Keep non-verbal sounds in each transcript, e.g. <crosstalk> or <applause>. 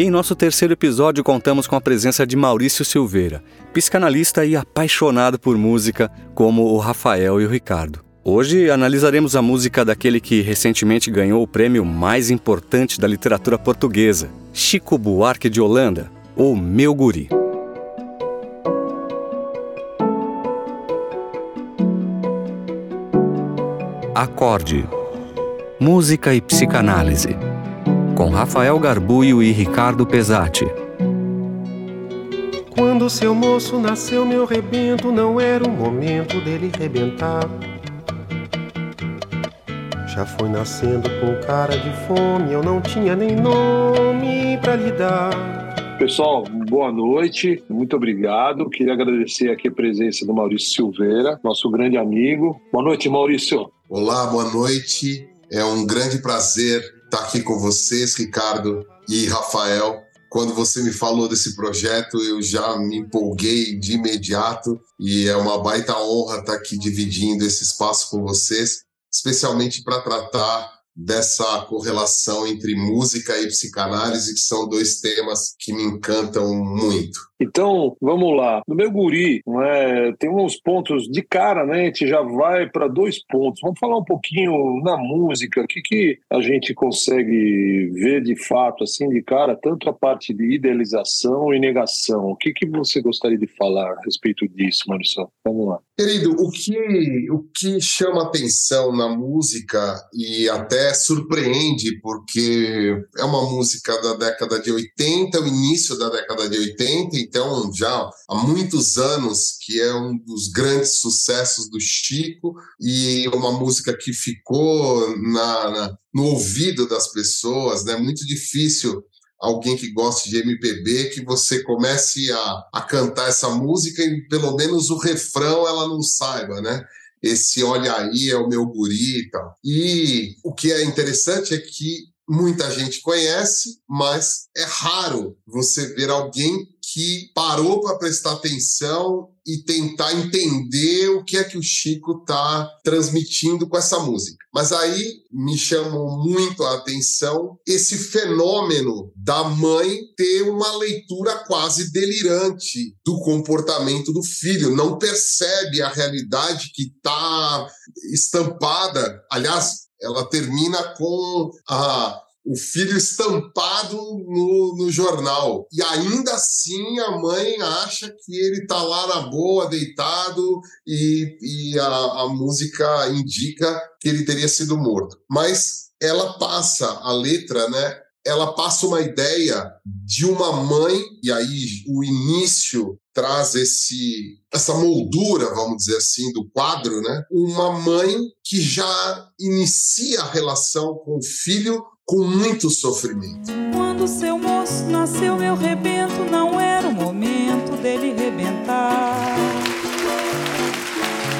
E em nosso terceiro episódio contamos com a presença de Maurício Silveira, psicanalista e apaixonado por música, como o Rafael e o Ricardo. Hoje analisaremos a música daquele que recentemente ganhou o prêmio mais importante da literatura portuguesa, Chico Buarque de Holanda, ou Meu Guri. Acorde. Música e psicanálise. Com Rafael Garbuio e Ricardo Pesati. Quando seu moço nasceu, meu rebento, não era o momento dele rebentar. Já foi nascendo com cara de fome, eu não tinha nem nome para lhe dar. Pessoal, boa noite, muito obrigado. Queria agradecer aqui a presença do Maurício Silveira, nosso grande amigo. Boa noite, Maurício. Olá, boa noite. É um grande prazer estar aqui com vocês, Ricardo e Rafael. Quando você me falou desse projeto, eu já me empolguei de imediato e é uma baita honra estar aqui dividindo esse espaço com vocês, especialmente para tratar dessa correlação entre música e psicanálise, que são dois temas que me encantam muito. Então, vamos lá. No meu guri, é, tem uns pontos de cara, né? A gente já vai para dois pontos. Vamos falar um pouquinho na música. O que, que a gente consegue ver de fato, assim, de cara, tanto a parte de idealização e negação. O que, que você gostaria de falar a respeito disso, Maurício? Vamos lá. Querido, o que, o que chama atenção na música e até surpreende, porque é uma música da década de 80, o início da década de 80, então já há muitos anos que é um dos grandes sucessos do Chico e uma música que ficou na, na no ouvido das pessoas, né? Muito difícil alguém que goste de MPB que você comece a, a cantar essa música e pelo menos o refrão ela não saiba, né? Esse olha aí é o meu guri e tal. E o que é interessante é que muita gente conhece, mas é raro você ver alguém que parou para prestar atenção e tentar entender o que é que o Chico está transmitindo com essa música. Mas aí me chamou muito a atenção esse fenômeno da mãe ter uma leitura quase delirante do comportamento do filho, não percebe a realidade que está estampada. Aliás, ela termina com a o filho estampado no, no jornal. E ainda assim a mãe acha que ele está lá na boa, deitado, e, e a, a música indica que ele teria sido morto. Mas ela passa a letra, né? Ela passa uma ideia de uma mãe, e aí o início traz esse essa moldura, vamos dizer assim, do quadro, né? Uma mãe que já inicia a relação com o filho com muito sofrimento. Quando seu moço nasceu, meu rebento não era o momento dele rebentar.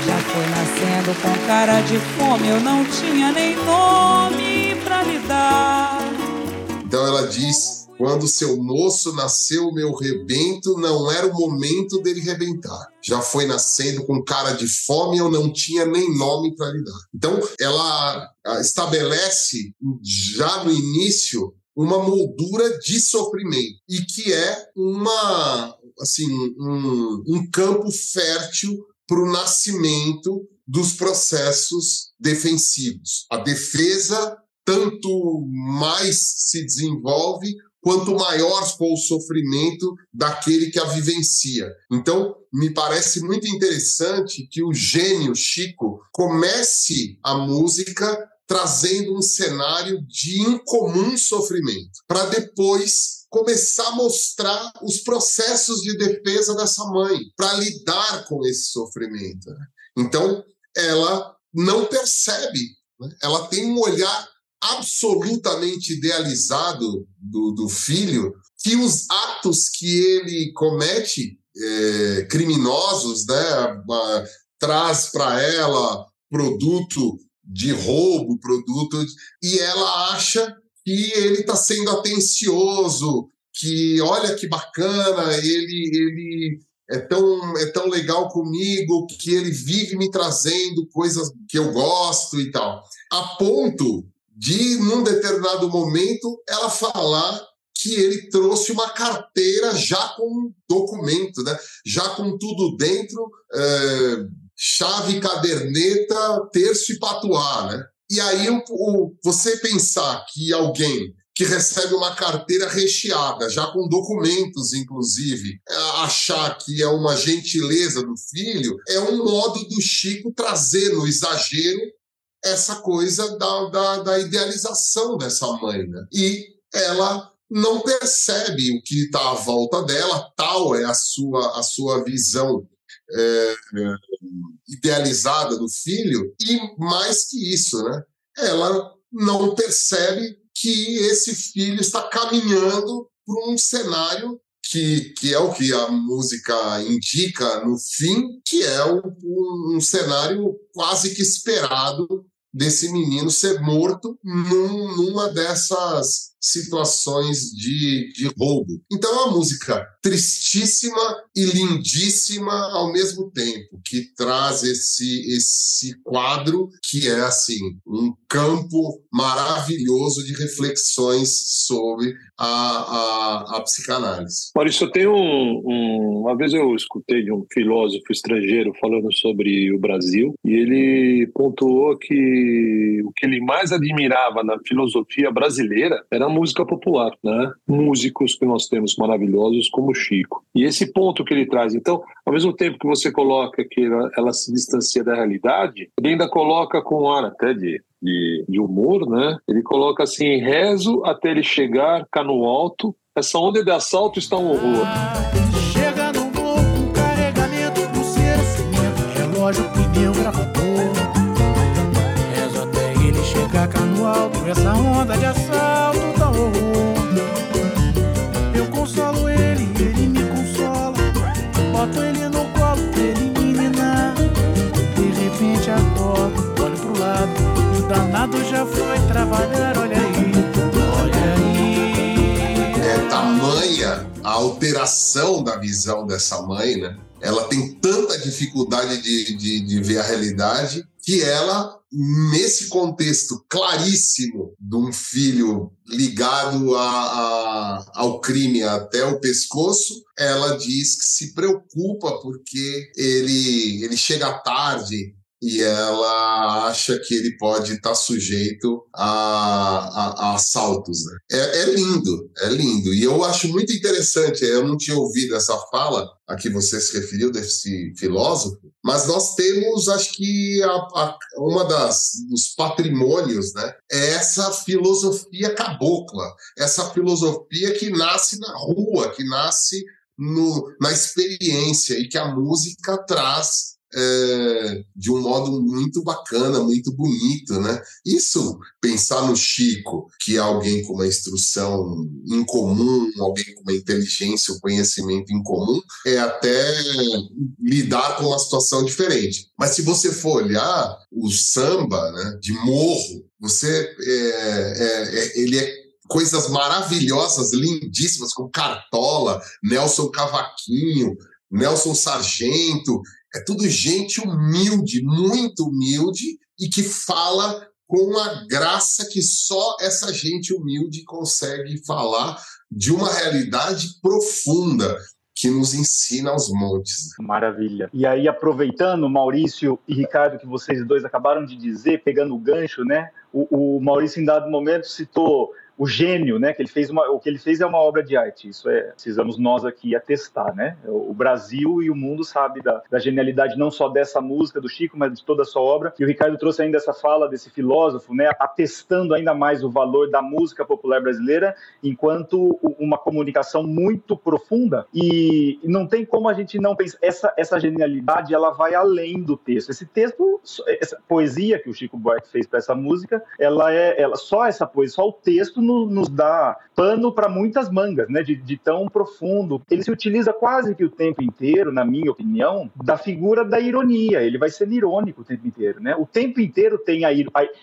Já foi nascendo com cara de fome, eu não tinha nem nome pra lhe dar. Então ela diz quando seu moço nasceu, meu rebento não era o momento dele rebentar. Já foi nascendo com cara de fome, eu não tinha nem nome para lhe dar. Então, ela ah, estabelece já no início uma moldura de sofrimento e que é uma assim um, um campo fértil para o nascimento dos processos defensivos. A defesa tanto mais se desenvolve, quanto maior for o sofrimento daquele que a vivencia. Então, me parece muito interessante que o gênio Chico comece a música trazendo um cenário de incomum sofrimento, para depois começar a mostrar os processos de defesa dessa mãe, para lidar com esse sofrimento. Né? Então, ela não percebe, né? ela tem um olhar absolutamente idealizado do, do filho que os atos que ele comete é, criminosos, né, traz para ela produto de roubo, produto e ela acha que ele está sendo atencioso, que olha que bacana, ele ele é tão é tão legal comigo que ele vive me trazendo coisas que eu gosto e tal, a ponto de, num determinado momento, ela falar que ele trouxe uma carteira já com documento, né? já com tudo dentro, é, chave, caderneta, terço e patuá. Né? E aí o, o, você pensar que alguém que recebe uma carteira recheada, já com documentos, inclusive, achar que é uma gentileza do filho, é um modo do Chico trazer no exagero essa coisa da, da, da idealização dessa mãe. Né? E ela não percebe o que está à volta dela, tal é a sua, a sua visão é, idealizada do filho, e mais que isso, né? ela não percebe que esse filho está caminhando para um cenário que, que é o que a música indica no fim, que é um, um cenário quase que esperado desse menino ser morto num, numa dessas situações de, de roubo. Então é uma música tristíssima e lindíssima ao mesmo tempo, que traz esse, esse quadro que é assim um campo maravilhoso de reflexões sobre a, a, a psicanálise. Maurício, eu tenho um, um, uma vez eu escutei de um filósofo estrangeiro falando sobre o Brasil e ele pontuou que o que ele mais admirava na filosofia brasileira era música popular, né? Músicos que nós temos maravilhosos como Chico. E esse ponto que ele traz, então, ao mesmo tempo que você coloca que ela, ela se distancia da realidade, ele ainda coloca com ar até de de, de, humor, né? Ele coloca assim: rezo até ele chegar cá no alto. Essa onda de assalto está um horror. Chega no morro, carregamento, pulseira, cimento, relógio, pneu, gravador. Rezo até ele chegar cá no alto. Essa onda de assalto alteração da visão dessa mãe, né? Ela tem tanta dificuldade de, de, de ver a realidade que ela, nesse contexto claríssimo de um filho ligado a, a, ao crime até o pescoço, ela diz que se preocupa porque ele, ele chega tarde e ela acha que ele pode estar sujeito a, a, a assaltos. Né? É, é, lindo, é lindo. E eu acho muito interessante, eu não tinha ouvido essa fala a que você se referiu, desse filósofo, mas nós temos, acho que, a, a, uma das dos patrimônios né, é essa filosofia cabocla, essa filosofia que nasce na rua, que nasce no, na experiência e que a música traz é, de um modo muito bacana, muito bonito, né? Isso, pensar no Chico, que é alguém com uma instrução incomum, alguém com uma inteligência, um conhecimento incomum, é até lidar com uma situação diferente. Mas se você for olhar o samba, né, de morro, você é, é, é ele é coisas maravilhosas, lindíssimas, como Cartola, Nelson Cavaquinho, Nelson Sargento, é tudo gente humilde, muito humilde e que fala com uma graça que só essa gente humilde consegue falar de uma realidade profunda que nos ensina aos montes. Maravilha. E aí, aproveitando, Maurício e Ricardo, que vocês dois acabaram de dizer, pegando o gancho, né? O, o Maurício, em dado momento, citou o gênio, né? Que ele fez uma, o que ele fez é uma obra de arte. Isso é, precisamos nós aqui atestar, né? O Brasil e o mundo sabe da, da genialidade não só dessa música do Chico, mas de toda a sua obra. E o Ricardo trouxe ainda essa fala desse filósofo, né? Atestando ainda mais o valor da música popular brasileira enquanto uma comunicação muito profunda. E não tem como a gente não pensar essa essa genialidade, ela vai além do texto. Esse texto, essa poesia que o Chico Buarque fez para essa música, ela é, ela só essa poesia, só o texto no, nos dá pano para muitas mangas, né? De, de, tão profundo. Ele se utiliza quase que o tempo inteiro, na minha opinião, da figura da ironia. Ele vai ser irônico o tempo inteiro, né? O tempo inteiro tem a,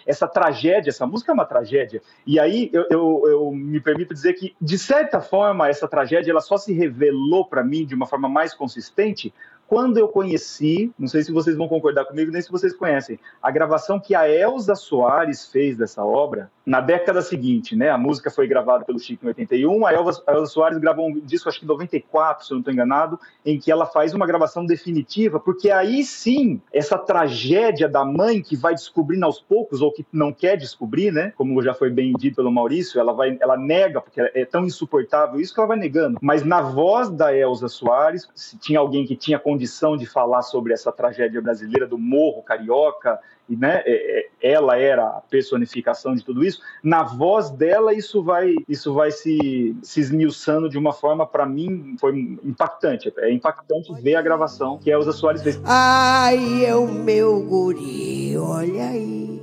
essa tragédia, essa música é uma tragédia. E aí eu, eu, eu me permito dizer que, de certa forma, essa tragédia ela só se revelou para mim de uma forma mais consistente quando eu conheci, não sei se vocês vão concordar comigo, nem se vocês conhecem, a gravação que a Elza Soares fez dessa obra na década seguinte, né? A música foi gravada pelo Chico em 81, a Elza, a Elza Soares gravou um disco, acho que em 94, se eu não estou enganado, em que ela faz uma gravação definitiva, porque aí sim, essa tragédia da mãe que vai descobrindo aos poucos, ou que não quer descobrir, né? Como já foi bem dito pelo Maurício, ela vai, ela nega, porque é tão insuportável isso que ela vai negando. Mas na voz da Elza Soares, se tinha alguém que tinha condição de falar sobre essa tragédia brasileira do morro carioca, e né, é, é, ela era a personificação de tudo isso, na voz dela isso vai, isso vai se, se esmiuçando de uma forma, para mim, foi impactante. É impactante ver a gravação que a Elza Soares fez. Ai, é o meu guri, olha aí,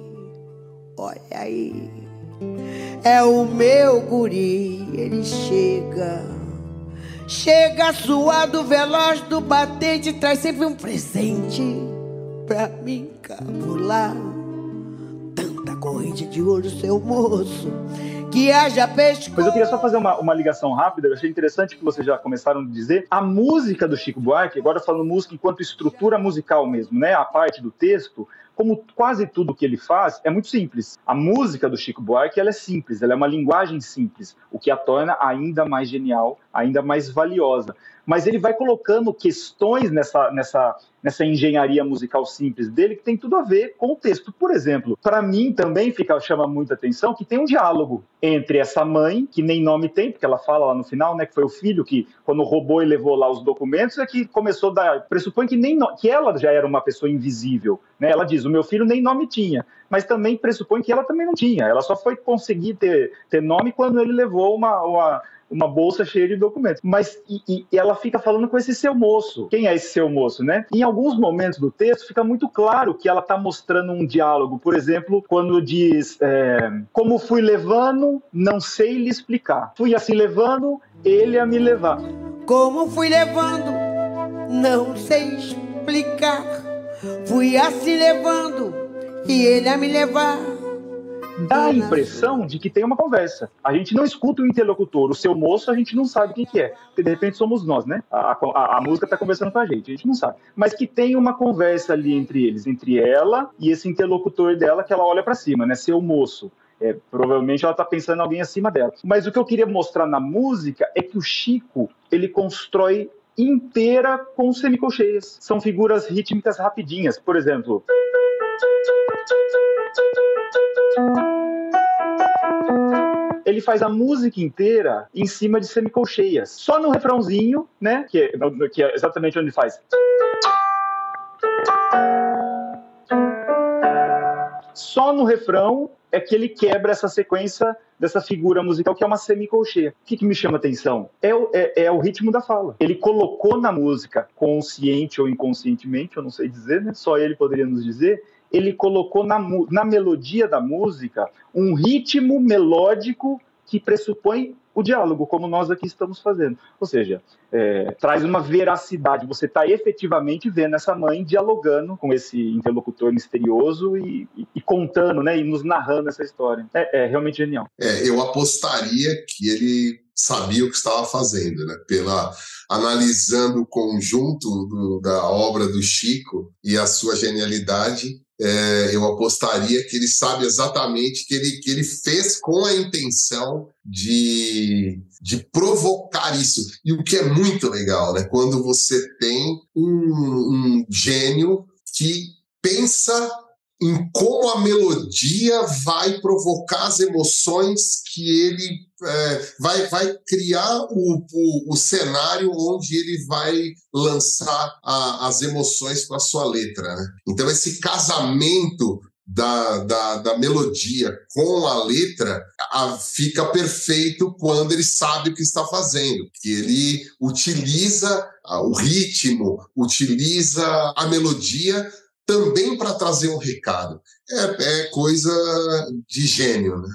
olha aí. É o meu guri, ele chega. Chega suado, veloz do batente, traz sempre um presente pra mim cabular. Tanta corrente de ouro, seu moço, que haja peixe. Mas eu queria só fazer uma, uma ligação rápida. Eu achei interessante que vocês já começaram a dizer. A música do Chico Buarque, agora falando música enquanto estrutura musical mesmo, né? A parte do texto, como quase tudo que ele faz, é muito simples. A música do Chico Buarque ela é simples, ela é uma linguagem simples, o que a torna ainda mais genial, ainda mais valiosa. Mas ele vai colocando questões nessa, nessa, nessa engenharia musical simples dele que tem tudo a ver com o texto. Por exemplo, para mim também fica, chama muita atenção que tem um diálogo entre essa mãe, que nem nome tem, porque ela fala lá no final, né, que foi o filho que, quando roubou e levou lá os documentos, é que começou a dar. Pressupõe que, nem que ela já era uma pessoa invisível. Né? Ela diz: o meu filho nem nome tinha, mas também pressupõe que ela também não tinha. Ela só foi conseguir ter, ter nome quando ele levou uma, uma uma bolsa cheia de documentos. Mas e, e, ela fica falando com esse seu moço. Quem é esse seu moço, né? Em alguns momentos do texto fica muito claro que ela está mostrando um diálogo. Por exemplo, quando diz: é, Como fui levando, não sei lhe explicar. Fui assim levando, ele a me levar. Como fui levando, não sei explicar. Fui assim levando, e ele a me levar dá a impressão de que tem uma conversa. A gente não escuta o interlocutor, o seu moço, a gente não sabe quem que é. Porque de repente somos nós, né? A, a, a música está conversando com a gente, a gente não sabe. Mas que tem uma conversa ali entre eles, entre ela e esse interlocutor dela que ela olha para cima, né? Seu moço. É, provavelmente ela está pensando em alguém acima dela. Mas o que eu queria mostrar na música é que o Chico ele constrói inteira com semicolcheias. São figuras rítmicas rapidinhas. Por exemplo. Ele faz a música inteira em cima de semicolcheias. Só no refrãozinho, né? Que é, que é exatamente onde faz. Só no refrão é que ele quebra essa sequência dessa figura musical que é uma semicolcheia. O que, que me chama atenção? É o, é, é o, ritmo da fala. Ele colocou na música, consciente ou inconscientemente, eu não sei dizer, né? Só ele poderia nos dizer, ele colocou na, na melodia da música um ritmo melódico que pressupõe o diálogo, como nós aqui estamos fazendo. Ou seja, é, traz uma veracidade. Você está efetivamente vendo essa mãe dialogando com esse interlocutor misterioso e, e, e contando, né, e nos narrando essa história. É, é realmente genial. É, eu apostaria que ele sabia o que estava fazendo, né? Pela analisando o conjunto do, da obra do Chico e a sua genialidade, é, eu apostaria que ele sabe exatamente que ele, que ele fez com a intenção de, de provocar isso. E o que é muito legal, né? Quando você tem um, um gênio que pensa em como a melodia vai provocar as emoções que ele é, vai, vai criar o, o, o, cenário onde ele vai lançar a, as emoções com a sua letra. Né? Então, esse casamento da, da, da, melodia com a letra a, fica perfeito quando ele sabe o que está fazendo, que ele utiliza o ritmo, utiliza a melodia também para trazer um recado. É, é, coisa de gênio, né?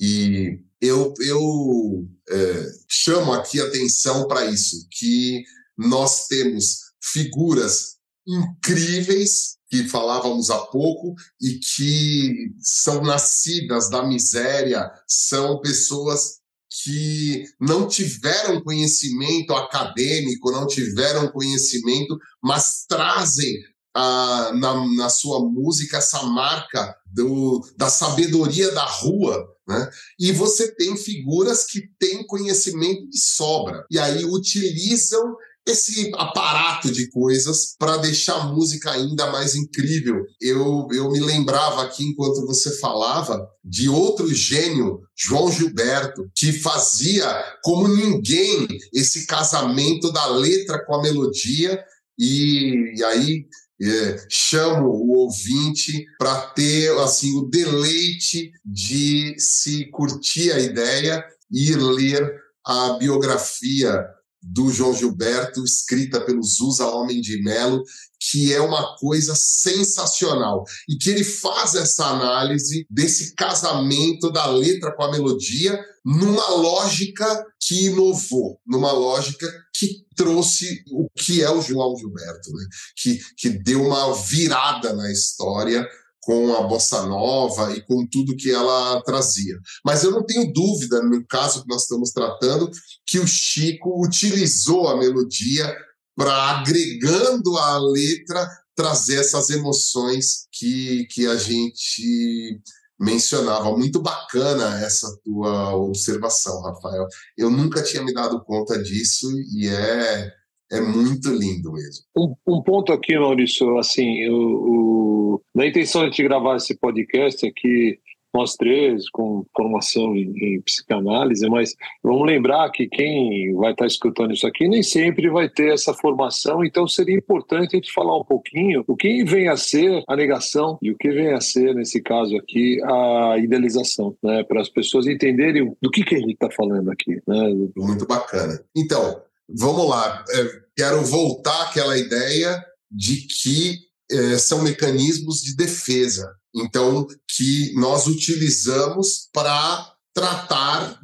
E eu, eu é, chamo aqui atenção para isso, que nós temos figuras incríveis que falávamos há pouco e que são nascidas da miséria, são pessoas que não tiveram conhecimento acadêmico, não tiveram conhecimento, mas trazem ah, na, na sua música essa marca do, da sabedoria da rua, né? E você tem figuras que têm conhecimento de sobra, e aí utilizam esse aparato de coisas para deixar a música ainda mais incrível. Eu, eu me lembrava aqui, enquanto você falava, de outro gênio, João Gilberto, que fazia como ninguém esse casamento da letra com a melodia. E, e aí é, chamo o ouvinte para ter assim o deleite de se curtir a ideia e ler a biografia do João Gilberto, escrita pelo Zusa Homem de Melo, que é uma coisa sensacional. E que ele faz essa análise desse casamento da letra com a melodia numa lógica que inovou, numa lógica que trouxe o que é o João Gilberto, né? que, que deu uma virada na história com a bossa nova e com tudo que ela trazia. Mas eu não tenho dúvida, no caso que nós estamos tratando, que o Chico utilizou a melodia para, agregando a letra, trazer essas emoções que, que a gente mencionava. Muito bacana essa tua observação, Rafael. Eu nunca tinha me dado conta disso e é é muito lindo mesmo. Um, um ponto aqui, Maurício, assim, o, o, na intenção de te gravar esse podcast aqui, nós três, com formação em, em, psicanálise, mas vamos lembrar que quem vai estar escutando isso aqui nem sempre vai ter essa formação, então seria importante a gente falar um pouquinho o que vem a ser a negação e o que vem a ser, nesse caso aqui, a idealização, né, para as pessoas entenderem do que, que a gente está falando aqui. Né? Muito bacana. Então, vamos lá, é, quero voltar àquela ideia de que é, são mecanismos de defesa, então, que nós utilizamos para tratar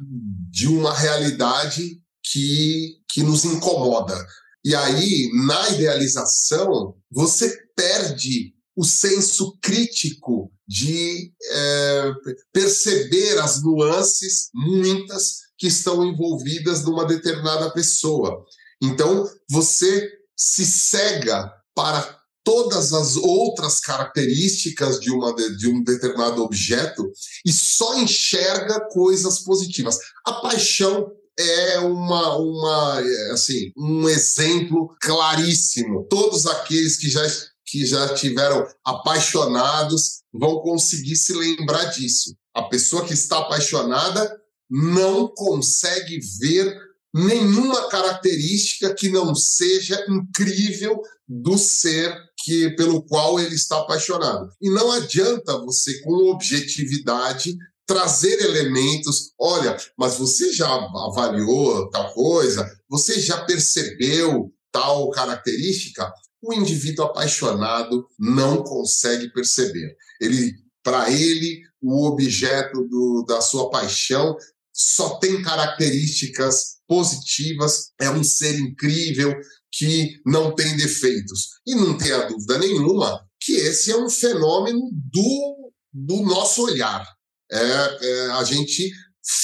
de uma realidade que, que nos incomoda. E aí, na idealização, você perde o senso crítico de é, perceber as nuances, muitas, que estão envolvidas numa determinada pessoa. Então, você se cega para todas as outras características de, uma, de um determinado objeto e só enxerga coisas positivas. A paixão é uma, uma assim um exemplo claríssimo. Todos aqueles que já que já tiveram apaixonados vão conseguir se lembrar disso. A pessoa que está apaixonada não consegue ver nenhuma característica que não seja incrível do ser que pelo qual ele está apaixonado. E não adianta você com objetividade trazer elementos, olha, mas você já avaliou tal coisa, você já percebeu tal característica? O indivíduo apaixonado não consegue perceber. Ele para ele, o objeto do, da sua paixão só tem características positivas, é um ser incrível que não tem defeitos. E não tenha dúvida nenhuma que esse é um fenômeno do, do nosso olhar. É, é a gente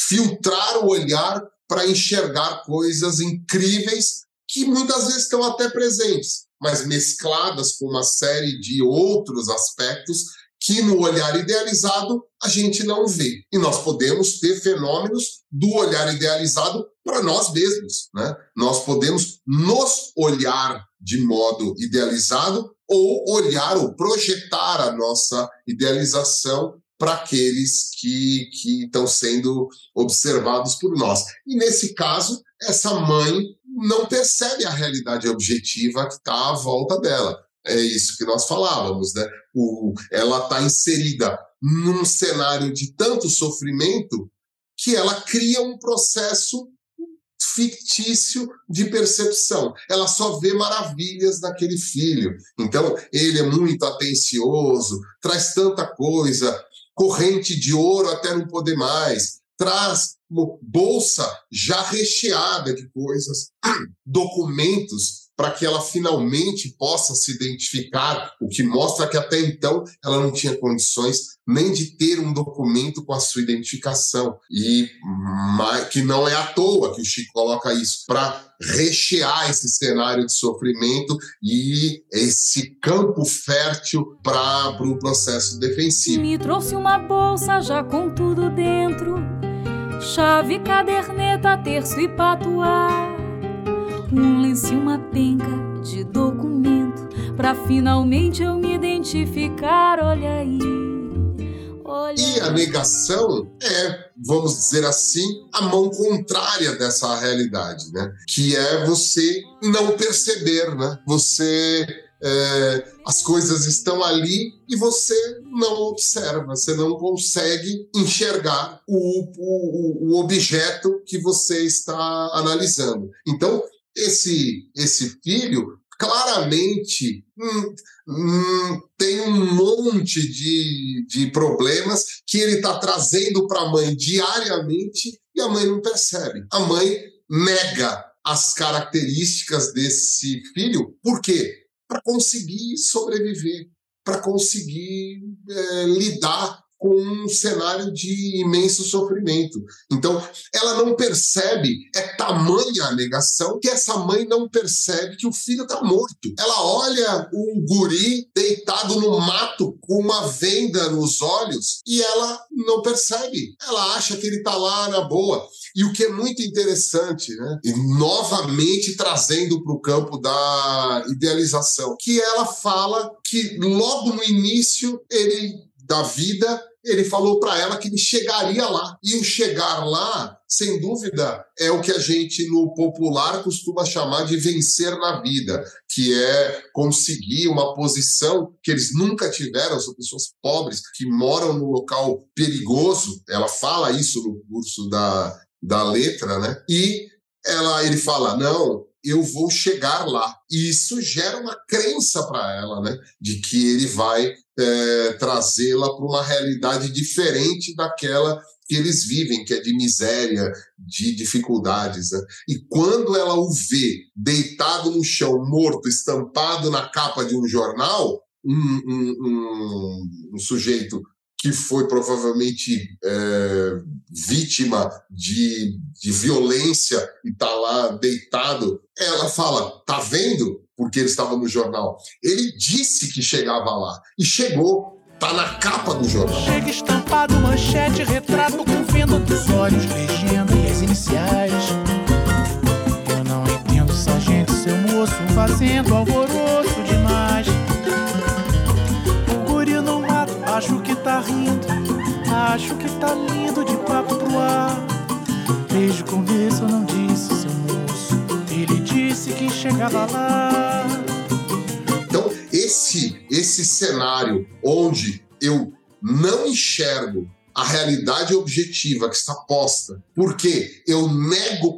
filtrar o olhar para enxergar coisas incríveis que muitas vezes estão até presentes, mas mescladas com uma série de outros aspectos que no olhar idealizado a gente não vê. E nós podemos ter fenômenos do olhar idealizado para nós mesmos. Né? Nós podemos nos olhar de modo idealizado ou olhar ou projetar a nossa idealização para aqueles que, que estão sendo observados por nós. E nesse caso, essa mãe não percebe a realidade objetiva que está à volta dela é isso que nós falávamos, né? O, ela está inserida num cenário de tanto sofrimento que ela cria um processo fictício de percepção. Ela só vê maravilhas naquele filho. Então, ele é muito atencioso, traz tanta coisa, corrente de ouro até não poder mais, traz bolsa já recheada de coisas, <clears throat> documentos para que ela finalmente possa se identificar, o que mostra que até então ela não tinha condições nem de ter um documento com a sua identificação. E que não é à toa que o Chico coloca isso, para rechear esse cenário de sofrimento e esse campo fértil para o pro processo defensivo. Me trouxe uma bolsa já com tudo dentro, chave, caderneta, terço e patuá, um lenço e uma penca de documento, para finalmente eu me identificar, olha aí. E a negação é, vamos dizer assim, a mão contrária dessa realidade, né? Que é você não perceber, né? Você é, as coisas estão ali e você não observa, você não consegue enxergar o, o, o objeto que você está analisando. Então, esse, esse filho claramente hum, hum, tem um monte de, de problemas que ele está trazendo para a mãe diariamente e a mãe não percebe. A mãe nega as características desse filho, por quê? Para conseguir sobreviver, para conseguir é, lidar com um cenário de imenso sofrimento. Então, ela não percebe, é tamanha a negação, que essa mãe não percebe que o filho está morto. Ela olha um guri deitado no mato com uma venda nos olhos e ela não percebe. Ela acha que ele está lá na boa. E o que é muito interessante, né? E novamente trazendo para o campo da idealização, que ela fala que logo no início ele da vida ele falou para ela que ele chegaria lá. E o chegar lá, sem dúvida, é o que a gente no popular costuma chamar de vencer na vida, que é conseguir uma posição que eles nunca tiveram, são pessoas pobres que moram num local perigoso. Ela fala isso no curso da, da letra, né? E ela, ele fala: não, eu vou chegar lá. E isso gera uma crença para ela, né? De que ele vai é, trazê-la para uma realidade diferente daquela que eles vivem, que é de miséria, de dificuldades. Né? E quando ela o vê deitado no chão, morto, estampado na capa de um jornal, um, um, um, um sujeito que foi provavelmente é, vítima de, de violência e está lá deitado, ela fala: tá vendo? Porque ele estava no jornal. Ele disse que chegava lá e chegou. Tá na capa do jornal. Chega estampado, manchete, retrato com venda dos olhos, legenda e as iniciais. Eu não entendo, sargento, seu moço, fazendo alvoroço acho que tá lindo de papo pro ar. Desde o começo eu não disse, seu moço, ele disse que chegava lá. Então, esse, esse cenário onde eu não enxergo a realidade objetiva que está posta, porque eu nego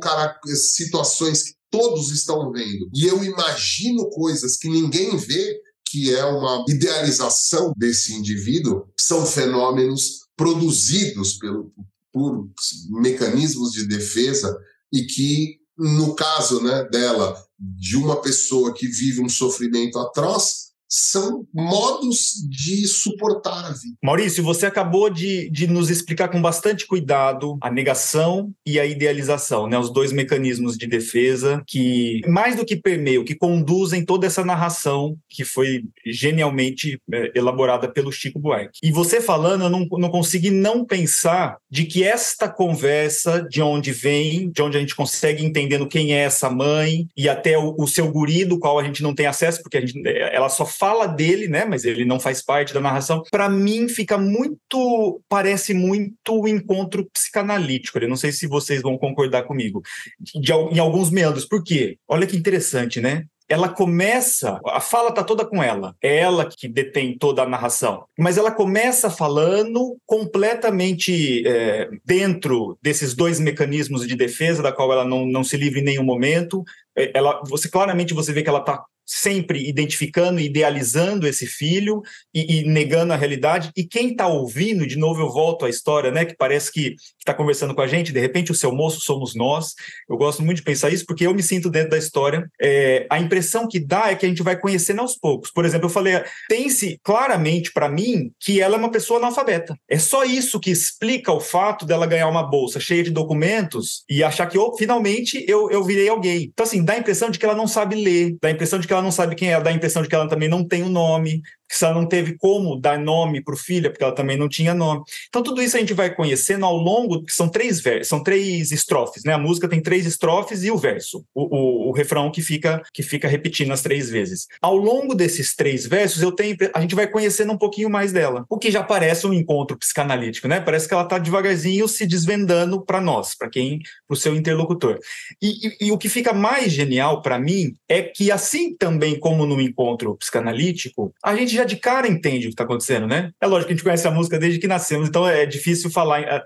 situações que todos estão vendo e eu imagino coisas que ninguém vê, que é uma idealização desse indivíduo, são fenômenos produzidos pelo, por mecanismos de defesa e que, no caso né, dela, de uma pessoa que vive um sofrimento atroz, são modos de suportar a vida. Maurício, você acabou de, de nos explicar com bastante cuidado a negação e a idealização, né? os dois mecanismos de defesa que, mais do que permeiam, que conduzem toda essa narração que foi genialmente é, elaborada pelo Chico Buarque. E você falando, eu não, não consegui não pensar de que esta conversa, de onde vem, de onde a gente consegue entendendo quem é essa mãe e até o, o seu guri, do qual a gente não tem acesso, porque a gente, ela só fala dele, né? Mas ele não faz parte da narração. Para mim, fica muito. Parece muito o encontro psicanalítico. Eu não sei se vocês vão concordar comigo. De, em alguns meandros. Por quê? Olha que interessante, né? ela começa, a fala tá toda com ela, é ela que detém toda a narração, mas ela começa falando completamente é, dentro desses dois mecanismos de defesa, da qual ela não, não se livra em nenhum momento. É, ela, você claramente você vê que ela está sempre identificando e idealizando esse filho e, e negando a realidade. E quem está ouvindo, de novo eu volto à história, né? Que parece que está conversando com a gente, de repente o seu moço somos nós. Eu gosto muito de pensar isso porque eu me sinto dentro da história. É, a impressão que dá é que a gente vai conhecendo aos poucos. Por exemplo, eu falei, tem-se claramente para mim que ela é uma pessoa analfabeta. É só isso que explica o fato dela ganhar uma bolsa cheia de documentos e achar que oh, finalmente eu, eu virei alguém. Então, assim, dá a impressão de que ela não sabe ler, dá a impressão de que ela não sabe quem é, dá a impressão de que ela também não tem o um nome, que ela não teve como dar nome para o filho, porque ela também não tinha nome. Então, tudo isso a gente vai conhecendo ao longo, que são três versos, são três estrofes, né? A música tem três estrofes e o verso, o, o, o, refrão que fica, que fica repetindo as três vezes. Ao longo desses três versos, eu tenho, a gente vai conhecendo um pouquinho mais dela, o que já parece um encontro psicanalítico, né? Parece que ela está devagarzinho se desvendando para nós, para quem, para o seu interlocutor. E, e, e o que fica mais genial para mim é que, assim também como no encontro psicanalítico, a gente já de cara entende o que está acontecendo, né? É lógico que a gente conhece a música desde que nascemos, então é difícil falar, é,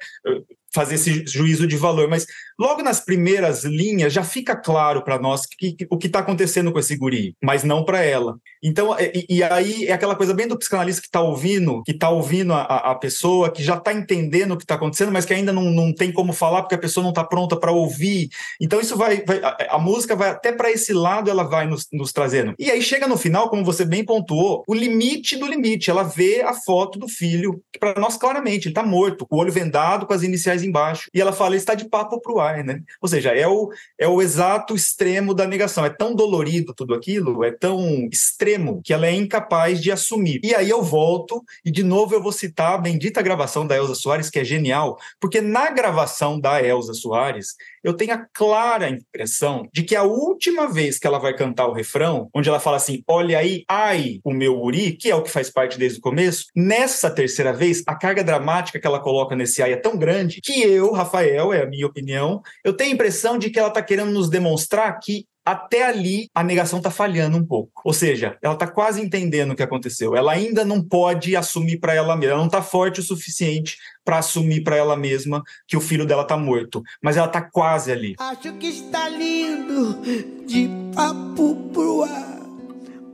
fazer esse juízo de valor, mas logo nas primeiras linhas já fica claro para nós que, que, o que está acontecendo com esse guri, mas não para ela. Então, é, e, e, aí é aquela coisa bem do psicanalista que está ouvindo, que está ouvindo a, a, pessoa, que já está entendendo o que está acontecendo, mas que ainda não, não tem como falar porque a pessoa não está pronta para ouvir. Então, isso vai, vai a, a, música vai até para esse lado, ela vai nos, nos trazendo. E aí chega no final, como você bem pontuou, o limite do limite. Ela vê a foto do filho, que para nós claramente ele está morto, com o olho vendado, com as iniciais embaixo, e ela fala, ele está de papo pro ar, né? Ou seja, é o, é o exato extremo da negação. É tão dolorido tudo aquilo, é tão extremo, que ela é incapaz de assumir. E aí eu volto, e de novo eu vou citar a bendita gravação da Elza Soares, que é genial, porque na gravação da Elza Soares, eu tenho a clara impressão de que a última vez que ela vai cantar o refrão, onde ela fala assim, olha aí, ai, o meu uri, que é o que faz parte desde o começo, nessa terceira vez, a carga dramática que ela coloca nesse ai é tão grande que eu, Rafael, é a minha opinião, eu tenho a impressão de que ela está querendo nos demonstrar que até ali a negação está falhando um pouco. Ou seja, ela está quase entendendo o que aconteceu. Ela ainda não pode assumir para ela mesma, ela não está forte o suficiente para assumir para ela mesma que o filho dela está morto, mas ela está quase ali. Acho que está lindo de papo pro ar.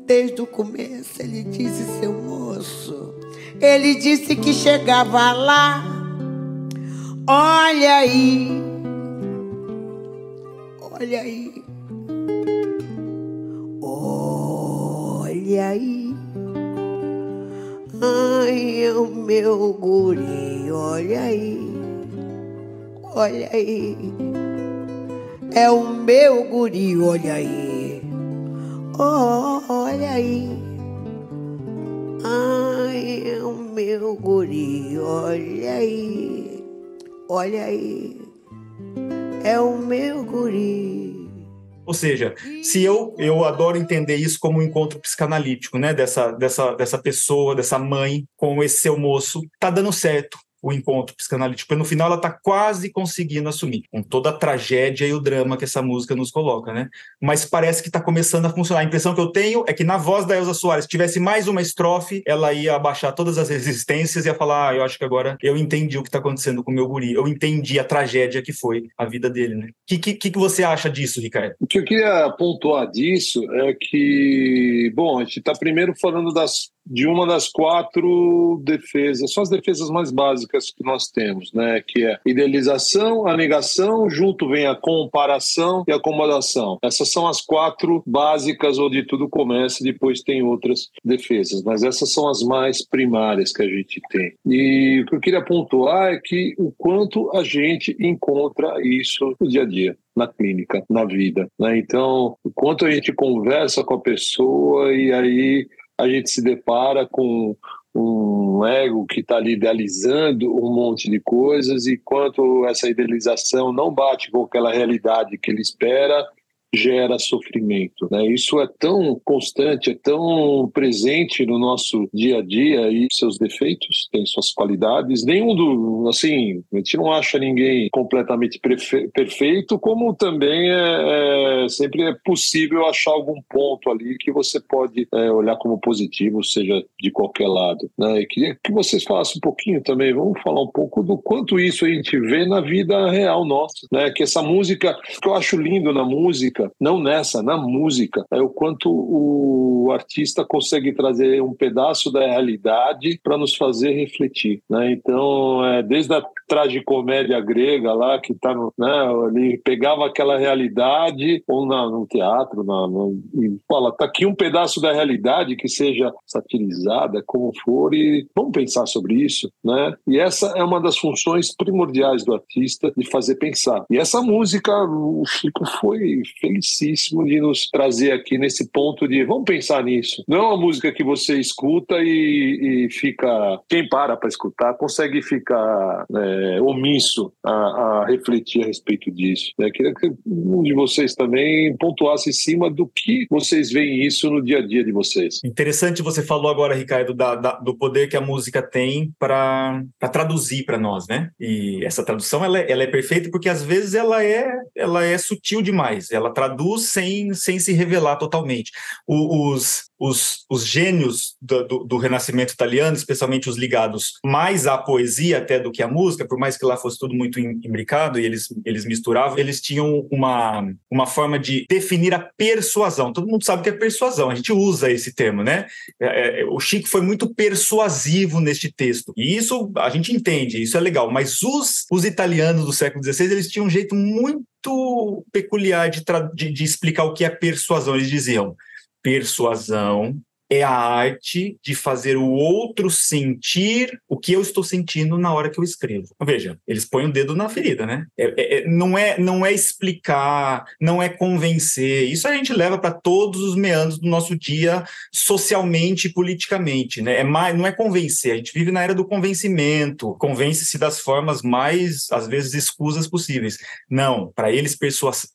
Desde o começo ele disse seu moço. Ele disse que chegava lá. Olha aí. Olha aí. Olha aí. Ai, é o meu guri, olha aí. Olha aí. É o meu guri, olha aí. Oh, olha aí. Ai, é o meu guri, olha aí. Olha aí. É o meu guri. Ou seja, se eu, eu adoro entender isso como um encontro psicanalítico, né? Dessa, dessa, dessa pessoa, dessa mãe com esse seu moço, tá dando certo o encontro psicanalítico, porque no final ela está quase conseguindo assumir, com toda a tragédia e o drama que essa música nos coloca, né? Mas parece que está começando a funcionar. A impressão que eu tenho é que na voz da Elza Soares, se tivesse mais uma estrofe, ela ia abaixar todas as resistências e ia falar: ah, eu acho que agora eu entendi o que está acontecendo com o meu guri, eu entendi a tragédia que foi a vida dele, né? O que, que, que você acha disso, Ricardo? O que eu queria pontuar disso é que, bom, a gente está primeiro falando das de uma das quatro defesas, são as defesas mais básicas que nós temos, né? Que é idealização, a negação, junto vem a comparação e a acomodação. Essas são as quatro básicas onde tudo começa, depois tem outras defesas, mas essas são as mais primárias que a gente tem. E o que eu queria pontuar é que o quanto a gente encontra isso no dia a dia na clínica, na vida. Né? Então, o quanto a gente conversa com a pessoa e aí a gente se depara com um ego que está ali idealizando um monte de coisas e quanto essa idealização não bate com aquela realidade que ele espera, gera sofrimento. Né? Isso é tão constante, é tão presente no nosso dia a dia e seus defeitos têm suas qualidades. Nenhum do, assim, a gente não acha ninguém completamente perfeito, como também é, é, sempre é possível achar algum ponto ali que você pode é, olhar como positivo, seja de qualquer lado. Né? E queria que vocês falassem um pouquinho também, vamos falar um pouco do quanto isso a gente vê na vida real nossa, né? Que essa música, que eu acho lindo na música, não nessa, na música, é o quanto o artista consegue trazer um pedaço da realidade para nos fazer refletir. Né? Então, é, desde a tragicomédia grega lá, que tá no, né, ele pegava aquela realidade, ou na, no teatro, na, no, e fala, tá aqui um pedaço da realidade que seja satirizada, como for, e vamos pensar sobre isso, né? E essa é uma das funções primordiais do artista, de fazer pensar. E essa música, o Chico foi felicíssimo de nos trazer aqui nesse ponto de vamos pensar nisso. Não é uma música que você escuta e, e fica, quem para para escutar, consegue ficar é, omisso a, a, refletir a respeito disso. Né? Queria que um de vocês também pontuasse em cima do que vocês veem isso no dia a dia de vocês. Interessante você falou agora, Ricardo, da, da, do poder que a música tem para traduzir para nós, né? E essa tradução ela, é, ela é perfeita porque às vezes ela é ela é sutil demais. Ela traduz sem, sem se revelar totalmente. O, os, os, os gênios do, do, do, Renascimento italiano, especialmente os ligados mais à poesia até do que à música, por mais que lá fosse tudo muito imbricado e eles, eles misturavam, eles tinham uma, uma forma de definir a persuasão. Todo mundo sabe que é persuasão, a gente usa esse termo, né? É, é, o Chico foi muito persuasivo neste texto, e isso a gente entende, isso é legal, mas os, os italianos do século XVI, eles tinham um jeito muito peculiar de, de, de explicar o que é persuasão. Eles diziam persuasão é a arte de fazer o outro sentir o que eu estou sentindo na hora que eu escrevo. Veja, eles põem o dedo na ferida, né? É, é, é não, é, não é explicar, não é convencer. Isso a gente leva para todos os meandros do nosso dia, socialmente e politicamente, né? É mais, não é convencer. A gente vive na era do convencimento. Convence-se das formas mais, às vezes, escusas possíveis. Não, para eles,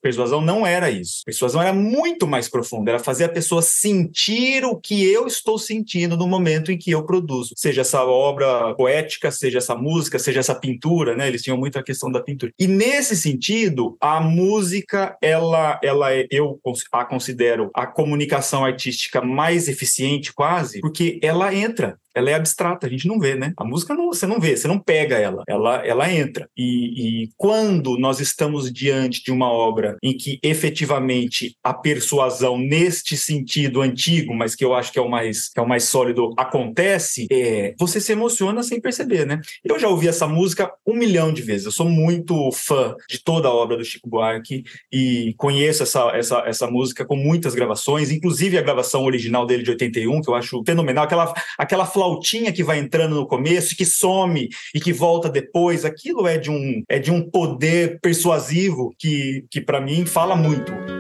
persuasão não era isso. Persuasão era muito mais profunda. Era fazer a pessoa sentir o que eu estou sentindo no momento em que eu produzo. Seja essa obra poética, seja essa música, seja essa pintura, né? Eles tinham muito a questão da pintura. E nesse sentido, a música, ela, ela é, eu a considero a comunicação artística mais eficiente quase, porque ela entra ela é abstrata, a gente não vê, né? A música não, você não vê, você não pega ela, ela, ela entra. E, e, quando nós estamos diante de uma obra em que efetivamente a persuasão neste sentido antigo, mas que eu acho que é o mais, que é o mais sólido, acontece, é, você se emociona sem perceber, né? Eu já ouvi essa música um milhão de vezes. Eu sou muito fã de toda a obra do Chico Buarque e conheço essa, essa, essa música com muitas gravações, inclusive a gravação original dele de 81, que eu acho fenomenal, aquela, aquela flautinha que vai entrando no começo, que some e que volta depois, aquilo é de um, é de um poder persuasivo que, que para mim fala muito.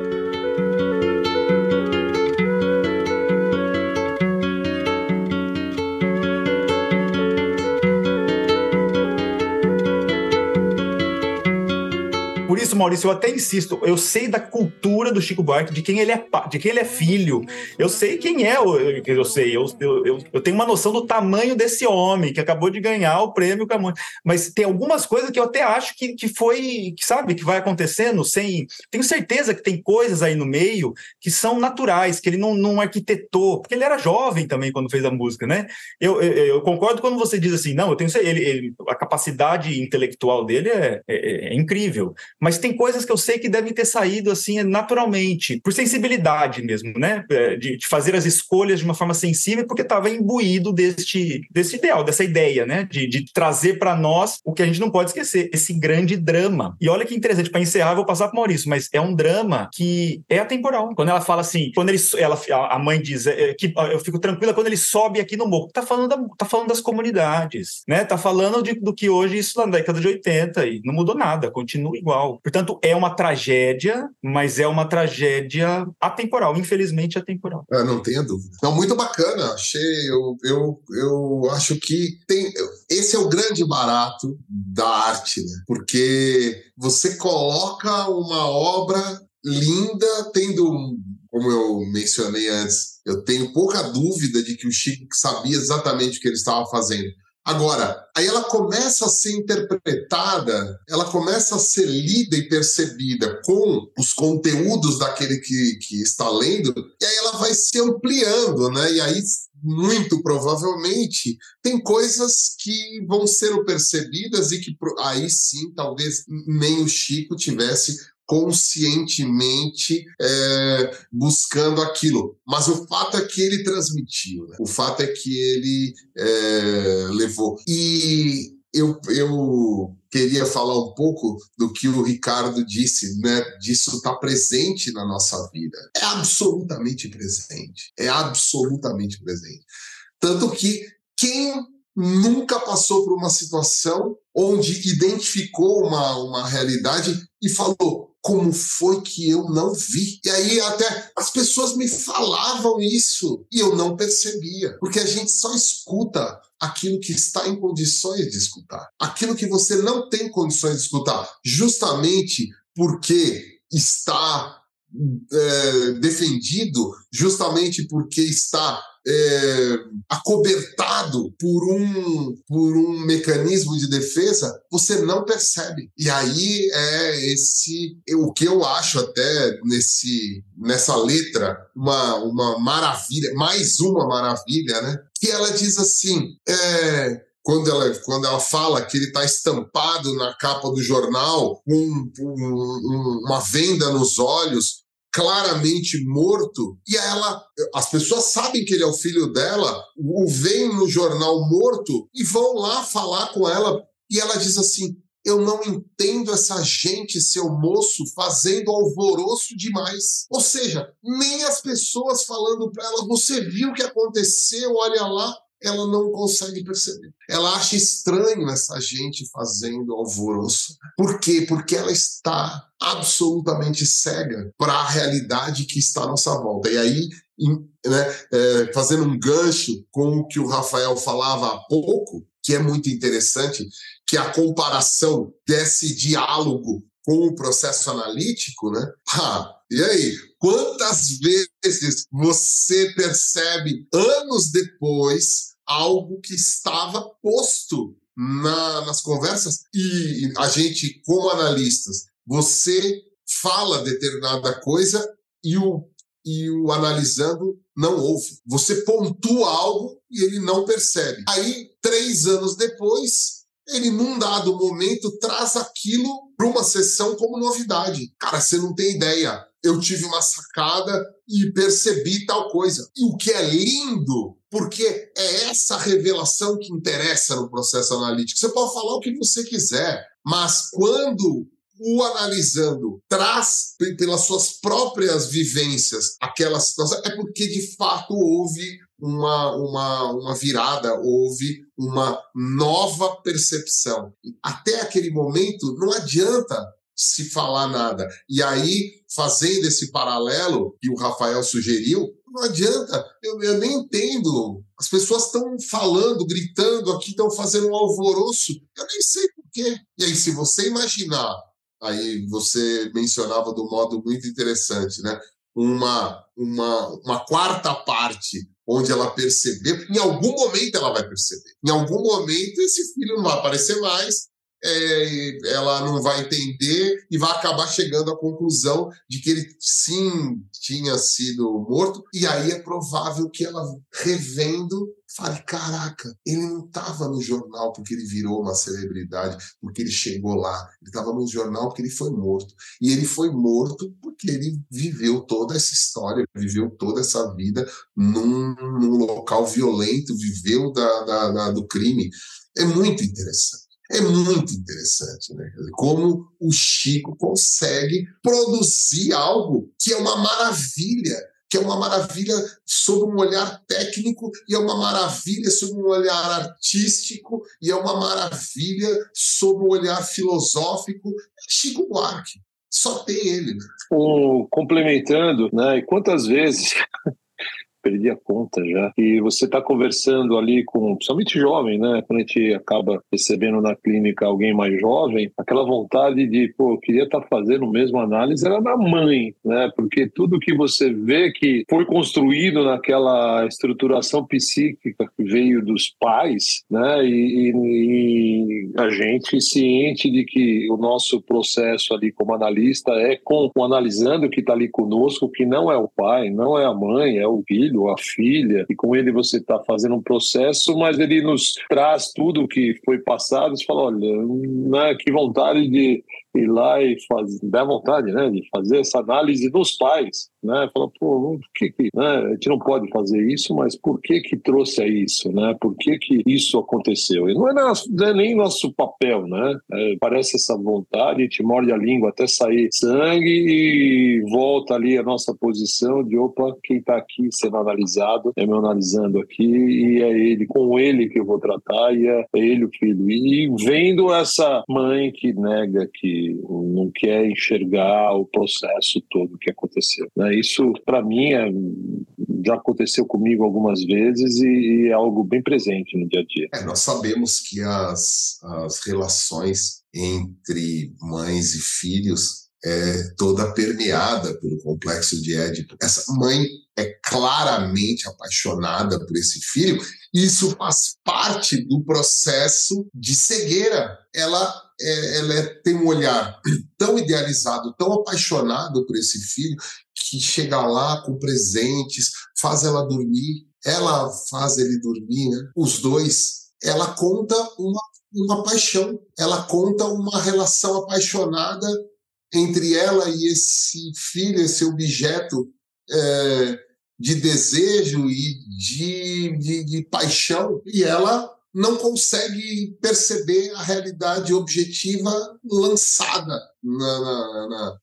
Isso, Maurício, eu até insisto, eu sei da cultura do Chico Buarque, de quem ele é, de quem ele é filho. Eu sei quem é, eu, eu sei, eu, eu, eu tenho uma noção do tamanho desse homem que acabou de ganhar o prêmio Camões. Mas tem algumas coisas que eu até acho que, que foi, que sabe, que vai acontecendo sem. Tenho certeza que tem coisas aí no meio que são naturais, que ele não, não arquitetou, porque ele era jovem também quando fez a música, né? Eu, eu, eu concordo quando você diz assim, não, eu tenho ele, ele a capacidade intelectual dele é, é, é incrível, mas tem coisas que eu sei que devem ter saído assim naturalmente, por sensibilidade mesmo, né? É, de, de fazer as escolhas de uma forma sensível, porque estava imbuído deste, desse ideal, dessa ideia, né? De, de trazer para nós o que a gente não pode esquecer, esse grande drama. E olha que interessante, para encerrar, vou passar para Maurício, mas é um drama que é atemporal. Quando ela fala assim, quando ele, ela, a mãe diz é, que eu fico tranquila quando ele sobe aqui no morro, tá falando, da, tá falando das comunidades, né? Tá falando de, do que hoje isso na década de 80 e não mudou nada, continua igual. Portanto, é uma tragédia, mas é uma tragédia atemporal, infelizmente atemporal. Ah, não tenha dúvida. Não, muito bacana. Achei, eu, eu, eu acho que tem. Esse é o grande barato da arte, né? Porque você coloca uma obra linda, tendo como eu mencionei antes, eu tenho pouca dúvida de que o Chico sabia exatamente o que ele estava fazendo. Agora, aí ela começa a ser interpretada, ela começa a ser lida e percebida com os conteúdos daquele que, que está lendo, e aí ela vai se ampliando, né? E aí, muito provavelmente, tem coisas que vão ser percebidas e que aí sim, talvez nem o Chico tivesse conscientemente é, buscando aquilo. Mas o fato é que ele transmitiu, né? o fato é que ele é, levou. E eu, eu queria falar um pouco do que o Ricardo disse, né? Disso estar tá presente na nossa vida. É absolutamente presente. É absolutamente presente. Tanto que quem nunca passou por uma situação onde identificou uma, uma realidade e falou: como foi que eu não vi? E aí até as pessoas me falavam isso e eu não percebia, porque a gente só escuta aquilo que está em condições de escutar, aquilo que você não tem condições de escutar, justamente porque está é, defendido, justamente porque está é, acobertado por um, por um mecanismo de defesa, você não percebe. E aí é esse o que eu acho até nesse nessa letra uma, uma maravilha, mais uma maravilha, né? Que ela diz assim. É, quando ela, quando ela fala que ele está estampado na capa do jornal um, um, uma venda nos olhos, claramente morto, e ela, as pessoas sabem que ele é o filho dela, o veem no jornal morto e vão lá falar com ela, e ela diz assim: eu não entendo essa gente, seu moço, fazendo alvoroço demais. Ou seja, nem as pessoas falando para ela, você viu o que aconteceu, olha lá ela não consegue perceber. Ela acha estranho essa gente fazendo alvoroço. Por quê? Porque ela está absolutamente cega para a realidade que está à nossa volta. E aí, né, é, fazendo um gancho com o que o Rafael falava há pouco, que é muito interessante, que a comparação desse diálogo com o processo analítico, né? Ah, e aí, quantas vezes você percebe anos depois algo que estava posto na, nas conversas e a gente, como analistas, você fala determinada coisa e o, e o analisando não ouve. Você pontua algo e ele não percebe. Aí, três anos depois, ele, num dado momento, traz aquilo para uma sessão como novidade. Cara, você não tem ideia. Eu tive uma sacada e percebi tal coisa. E o que é lindo porque é essa revelação que interessa no processo analítico. Você pode falar o que você quiser, mas quando o analisando traz pelas suas próprias vivências aquela situação, é porque de fato houve uma, uma, uma virada, houve uma nova percepção. Até aquele momento, não adianta se falar nada. E aí, fazendo esse paralelo que o Rafael sugeriu, não adianta, eu, eu nem entendo. As pessoas estão falando, gritando aqui, estão fazendo um alvoroço. Eu nem sei por quê. E aí, se você imaginar, aí você mencionava do modo muito interessante, né? Uma, uma, uma quarta parte onde ela perceber, em algum momento ela vai perceber. Em algum momento esse filho não vai aparecer mais, é, ela não vai entender e vai acabar chegando à conclusão de que ele sim tinha sido morto. E aí é provável que ela, revendo, fale: caraca, ele não estava no jornal porque ele virou uma celebridade, porque ele chegou lá. Ele estava no jornal porque ele foi morto. E ele foi morto porque ele viveu toda essa história, viveu toda essa vida num, num local violento, viveu da, da, da do crime. É muito interessante. É muito interessante, né? Como o Chico consegue produzir algo que é uma maravilha, que é uma maravilha sob um olhar técnico e é uma maravilha sob um olhar artístico e é uma maravilha sob um olhar filosófico. Chico Buarque. Só tem ele. Né? Um, complementando, né? E quantas vezes perdi a conta já. E você está conversando ali com, principalmente jovem, né? Quando a gente acaba recebendo na clínica alguém mais jovem, aquela vontade de, pô, eu queria estar tá fazendo a mesma análise era da mãe, né? Porque tudo que você vê que foi construído naquela estruturação psíquica que veio dos pais, né? E, e, e a gente ciente de que o nosso processo ali como analista é com o analisando que está ali conosco, que não é o pai, não é a mãe, é o filho filho ou a filha, e com ele você está fazendo um processo, mas ele nos traz tudo o que foi passado, você fala, olha, né, que vontade de ir lá e fazer, dá vontade, né, de fazer essa análise dos pais, né, falar, pô, por que que, né, a gente não pode fazer isso, mas por que que trouxe a isso, né, por que que isso aconteceu? E não é, nosso, não é nem nosso papel, né, é, parece essa vontade, te morde a língua até sair sangue e volta ali a nossa posição de, opa, quem está aqui sendo analisado é meu analisando aqui e é ele, com ele que eu vou tratar e é ele o filho. E vendo essa mãe que nega, que não quer enxergar o processo todo que aconteceu. Né? Isso, para mim, é, já aconteceu comigo algumas vezes e, e, é algo bem presente no dia a dia. É, nós sabemos que as, as relações entre mães e filhos é toda permeada pelo complexo de Édipo. Essa mãe é claramente apaixonada por esse filho, e isso faz parte do processo de cegueira. Ela, é, ela é, tem um olhar <clears throat> tão idealizado, tão apaixonado por esse filho, que chega lá com presentes, faz ela dormir, ela faz ele dormir, né? os dois. Ela conta uma, uma paixão, ela conta uma relação apaixonada entre ela e esse filho, esse objeto é, de desejo e de, de, de, paixão, e ela não consegue perceber a realidade objetiva lançada na, na, na,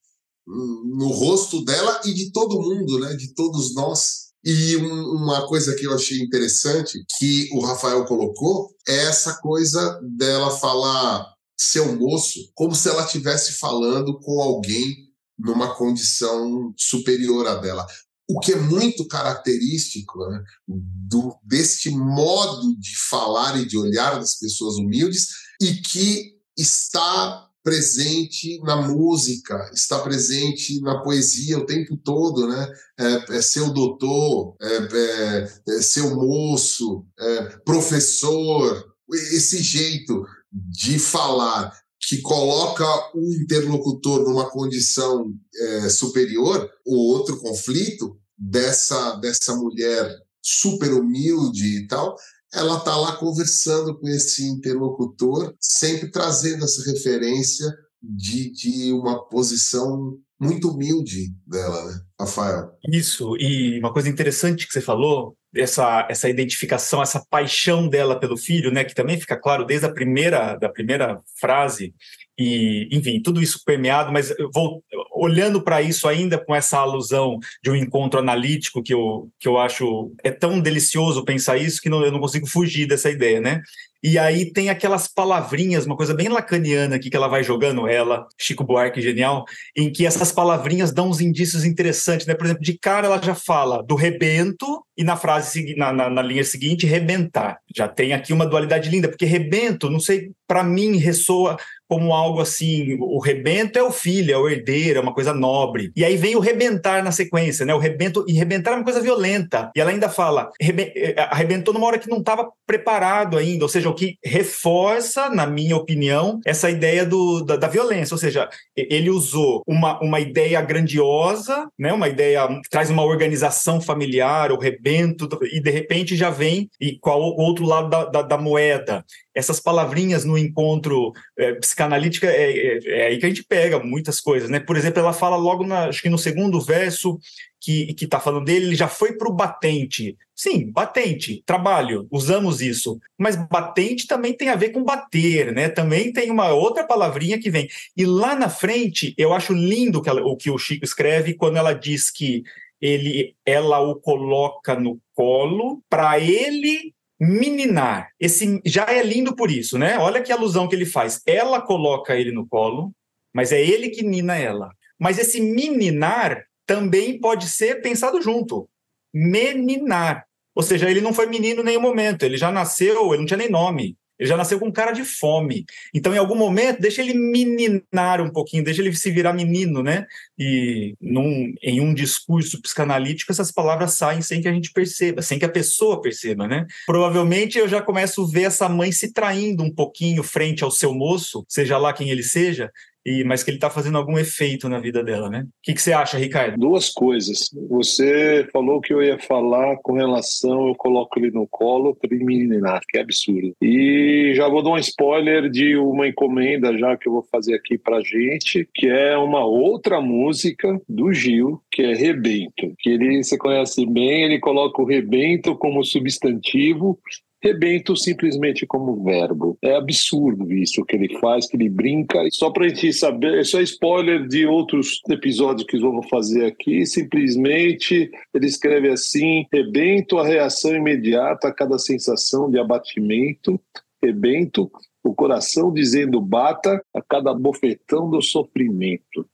no rosto dela e de todo mundo, né, de todos nós. E um, uma coisa que eu achei interessante que o Rafael colocou é essa coisa dela falar seu moço como se ela estivesse falando com alguém numa condição superior à dela. O que é muito característico né, do, deste modo de falar e de olhar das pessoas humildes e que está presente na música, está presente na poesia o tempo todo, né? É, é seu doutor, é, é, é seu moço, é, professor, esse jeito de falar que coloca o interlocutor numa condição é, superior, o outro conflito dessa, dessa mulher super humilde e tal, ela está lá conversando com esse interlocutor, sempre trazendo essa referência de, de uma posição muito humilde dela, né, Rafael? Isso, e uma coisa interessante que você falou essa, essa identificação, essa paixão dela pelo filho, né, que também fica claro desde a primeira, da primeira frase, e, enfim, tudo isso permeado, mas vou olhando para isso ainda com essa alusão de um encontro analítico que eu, que eu acho é tão delicioso pensar isso que não, eu não consigo fugir dessa ideia, né? E aí tem aquelas palavrinhas, uma coisa bem lacaniana aqui que ela vai jogando, ela, Chico Buarque, genial, em que essas palavrinhas dão uns indícios interessantes, né? Por exemplo, de cara ela já fala do rebento e na frase, na, na, na linha seguinte, rebentar. Já tem aqui uma dualidade linda, porque rebento, não sei, para mim ressoa como algo assim, o rebento é o filho, é o herdeiro, é uma coisa nobre. E aí vem o rebentar na sequência, né? O rebento, e rebentar é uma coisa violenta. E ela ainda fala, eh, arrebentou numa hora que não estava preparado ainda, ou seja, o que reforça, na minha opinião, essa ideia do, da, da, violência. Ou seja, ele usou uma, uma ideia grandiosa, né? Uma ideia que traz uma organização familiar, o rebento, e de repente já vem, e qual o outro lado da, da, da moeda? Essas palavrinhas no encontro é, psicanalítica é, é, é, aí que a gente pega muitas coisas, né? Por exemplo, ela fala logo, na, acho que no segundo verso que está falando dele, ele já foi para o batente. Sim, batente, trabalho, usamos isso. Mas batente também tem a ver com bater, né? Também tem uma outra palavrinha que vem. E lá na frente, eu acho lindo que ela, o que o Chico escreve quando ela diz que ele, ela o coloca no colo para ele meninar. Esse já é lindo por isso, né? Olha que alusão que ele faz. Ela coloca ele no colo, mas é ele que nina ela. Mas esse meninar também pode ser pensado junto. Meninar. Ou seja, ele não foi menino em nenhum momento, ele já nasceu, ele não tinha nem nome. Ele já nasceu com cara de fome. Então, em algum momento, deixa ele meninar um pouquinho, deixa ele se virar menino, né? E num, em um discurso psicanalítico, essas palavras saem sem que a gente perceba, sem que a pessoa perceba, né? Provavelmente eu já começo a ver essa mãe se traindo um pouquinho frente ao seu moço, seja lá quem ele seja, e mas que ele está fazendo algum efeito na vida dela, né? O que, que você acha, Ricardo? Duas coisas. Você falou que eu ia falar com relação, eu coloco ele no colo preliminar, que é absurdo. E já vou dar um spoiler de uma encomenda já que eu vou fazer aqui pra gente, que é uma outra música do Gil, que é Rebento, que ele você conhece bem, ele coloca o rebento como substantivo rebento simplesmente como verbo. É absurdo isso que ele faz, que ele brinca. Só para a gente saber, isso é spoiler de outros episódios que vamos fazer aqui. Simplesmente ele escreve assim: rebento a reação imediata a cada sensação de abatimento. Rebento o coração dizendo bata a cada bofetão do sofrimento.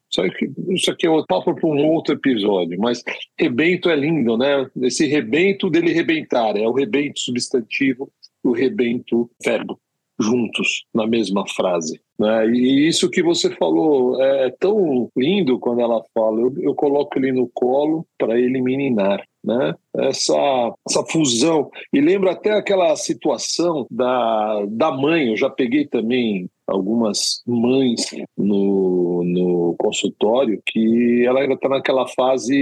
Isso aqui é um papo para um outro episódio, mas rebento é lindo, né? Esse rebento dele rebentar, é o rebento substantivo e o rebento verbo, juntos, na mesma frase. Né? E isso que você falou é tão lindo quando ela fala, eu, eu coloco ele no colo para ele meninar né? Essa, essa fusão. E lembra até aquela situação da, da mãe, eu já peguei também algumas mães no, no consultório que ela ainda está naquela fase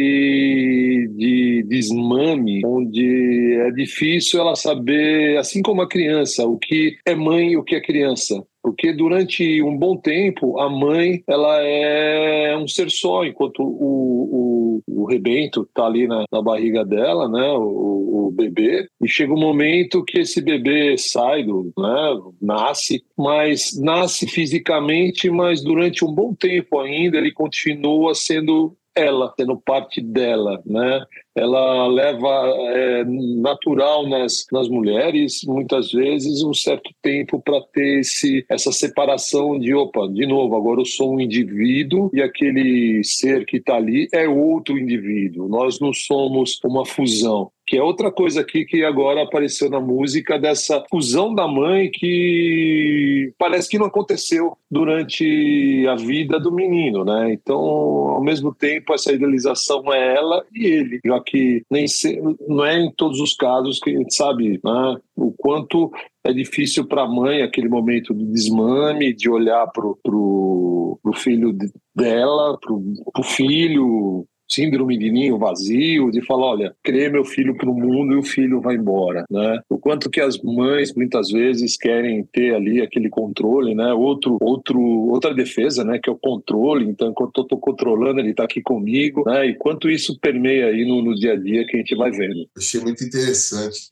de desmame, onde é difícil ela saber, assim como a criança, o que é mãe e o que é criança porque durante um bom tempo a mãe ela é um ser só, enquanto o, o, o rebento está ali na, na, barriga dela, né, o, o, bebê, e chega um momento que esse bebê sai do, né, nasce, mas nasce fisicamente, mas durante um bom tempo ainda ele continua sendo ela, sendo parte dela, né? ela leva é, natural nas, nas mulheres, muitas vezes, um certo tempo para ter esse, essa separação de, opa, de novo, agora eu sou um indivíduo e aquele ser que está ali é outro indivíduo. Nós não somos uma fusão que é outra coisa aqui que agora apareceu na música dessa fusão da mãe que parece que não aconteceu durante a vida do menino, né? Então, ao mesmo tempo, essa idealização é ela e ele, já que nem se, não é em todos os casos que a gente sabe né, o quanto é difícil para a mãe aquele momento de desmame, de olhar para o filho dela, para o filho, síndrome de ninho vazio, de falar, olha, criei meu filho para o mundo e o filho vai embora, né? O quanto que as mães muitas vezes querem ter ali aquele controle, né? Outro, outro, outra defesa, né? Que é o controle. Então, enquanto eu estou controlando, ele está aqui comigo, né? E quanto isso permeia aí no, no dia a dia que a gente vai vendo. Achei muito interessante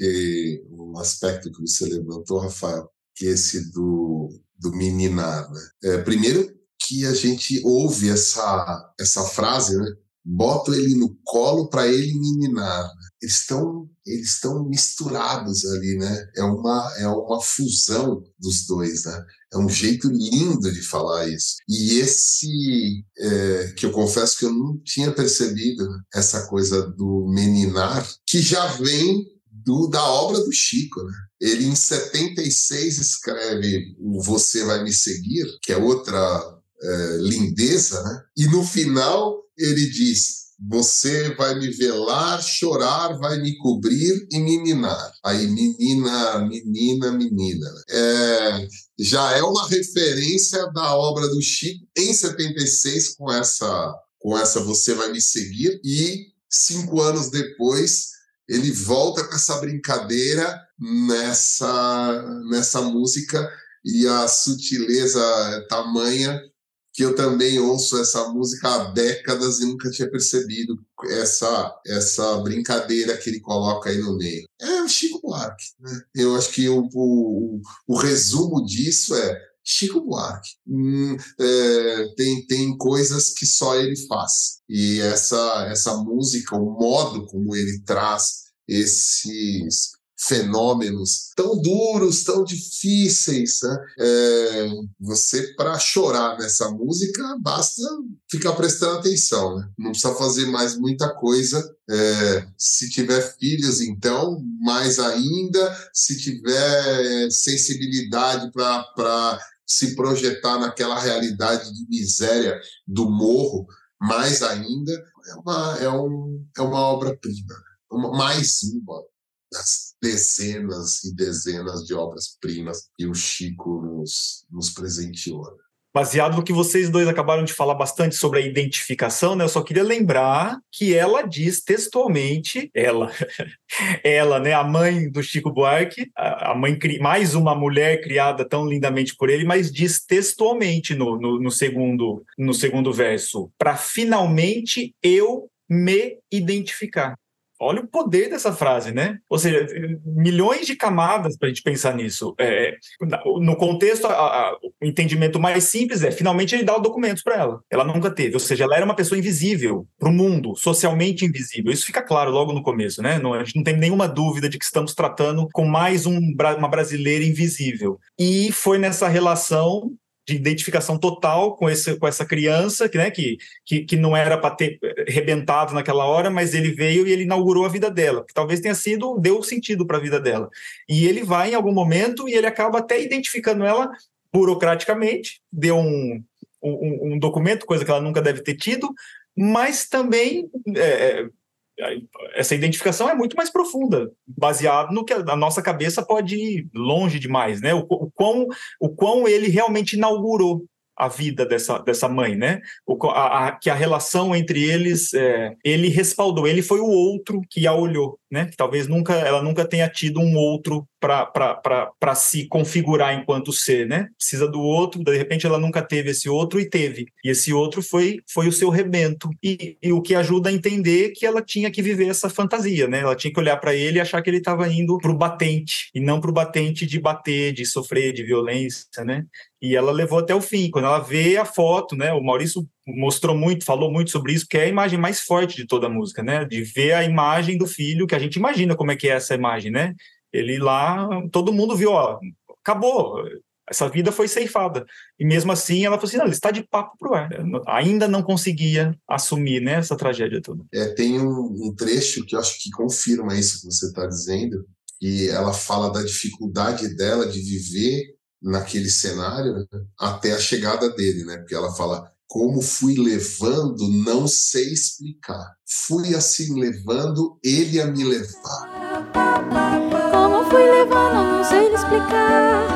o aspecto que você levantou, Rafael, que é esse do, do meninar, né? É, primeiro que a gente ouve essa, essa frase, né? Boto ele no colo para ele meninar. Eles estão eles estão misturados ali, né? É uma é uma fusão dos dois, né? É um jeito lindo de falar isso. E esse é, que eu confesso que eu não tinha percebido essa coisa do meninar, que já vem do, da obra do Chico, né? Ele em 76 escreve o Você Vai Me Seguir, que é outra é, lindeza, né? E no final ele diz: Você vai me velar, chorar, vai me cobrir e me minar. Aí, menina, menina, menina. É, já é uma referência da obra do Chico em 76 com essa, com essa Você Vai Me Seguir, e cinco anos depois ele volta com essa brincadeira nessa, nessa música e a sutileza é tamanha que eu também ouço essa música há décadas e nunca tinha percebido essa essa brincadeira que ele coloca aí no meio. É o Chico Buarque. Né? Eu acho que o, o, o resumo disso é Chico Buarque. Hum, é, tem, tem coisas que só ele faz. E essa, essa música, o modo como ele traz esses fenômenos tão duros, tão difíceis. Né? É, você, para chorar nessa música, basta ficar prestando atenção. Né? Não precisa fazer mais muita coisa. É, se tiver filhos, então, mais ainda. Se tiver sensibilidade para se projetar naquela realidade de miséria do morro, mais ainda, é uma, é um, é uma obra-prima. mais uma das dezenas e dezenas de obras-primas que o Chico nos, nos presenteou. baseado no que vocês dois acabaram de falar bastante sobre a identificação, né? Eu só queria lembrar que ela diz textualmente, ela, <laughs> ela, né, a mãe do Chico Buarque, a mãe mais uma mulher criada tão lindamente por ele, mas diz textualmente no, no, no segundo no segundo verso, para finalmente eu me identificar. Olha o poder dessa frase, né? Ou seja, milhões de camadas para a gente pensar nisso. É, no contexto, a, a, o entendimento mais simples é: finalmente ele dá os documentos para ela. Ela nunca teve. Ou seja, ela era uma pessoa invisível para o mundo, socialmente invisível. Isso fica claro logo no começo, né? Não, a gente não tem nenhuma dúvida de que estamos tratando com mais um, uma brasileira invisível. E foi nessa relação de identificação total com, esse, com essa criança, que, né, que, que, que não era para ter rebentado naquela hora, mas ele veio e ele inaugurou a vida dela, que talvez tenha sido, deu sentido para a vida dela. E ele vai em algum momento e ele acaba até identificando ela burocraticamente, deu um, um, um documento, coisa que ela nunca deve ter tido, mas também é essa identificação é muito mais profunda, baseado no que a nossa cabeça pode ir longe demais, né? O, o, quão, o quão ele realmente inaugurou a vida dessa, dessa mãe, né? O, a, a, que a relação entre eles, é, ele respaldou, ele foi o outro que a olhou, né? Que talvez nunca ela nunca tenha tido um outro para se configurar enquanto ser, né? Precisa do outro, de repente ela nunca teve esse outro e teve. E esse outro foi, foi o seu rebento. E, e o que ajuda a entender que ela tinha que viver essa fantasia, né? Ela tinha que olhar para ele e achar que ele estava indo para o batente, e não para o batente de bater, de sofrer, de violência, né? E ela levou até o fim. Quando ela vê a foto, né? O Maurício mostrou muito, falou muito sobre isso, que é a imagem mais forte de toda a música, né? De ver a imagem do filho, que a gente imagina como é que é essa imagem, né? Ele lá, todo mundo viu, ó, acabou, essa vida foi ceifada. E mesmo assim, ela falou assim: não, ele está de papo pro ar. Ainda não conseguia assumir né, essa tragédia toda. É, tem um, um trecho que eu acho que confirma isso que você está dizendo, e ela fala da dificuldade dela de viver naquele cenário né, até a chegada dele, né? Porque ela fala: como fui levando, não sei explicar. Fui assim levando, ele a me levar fui levando, não sei explicar.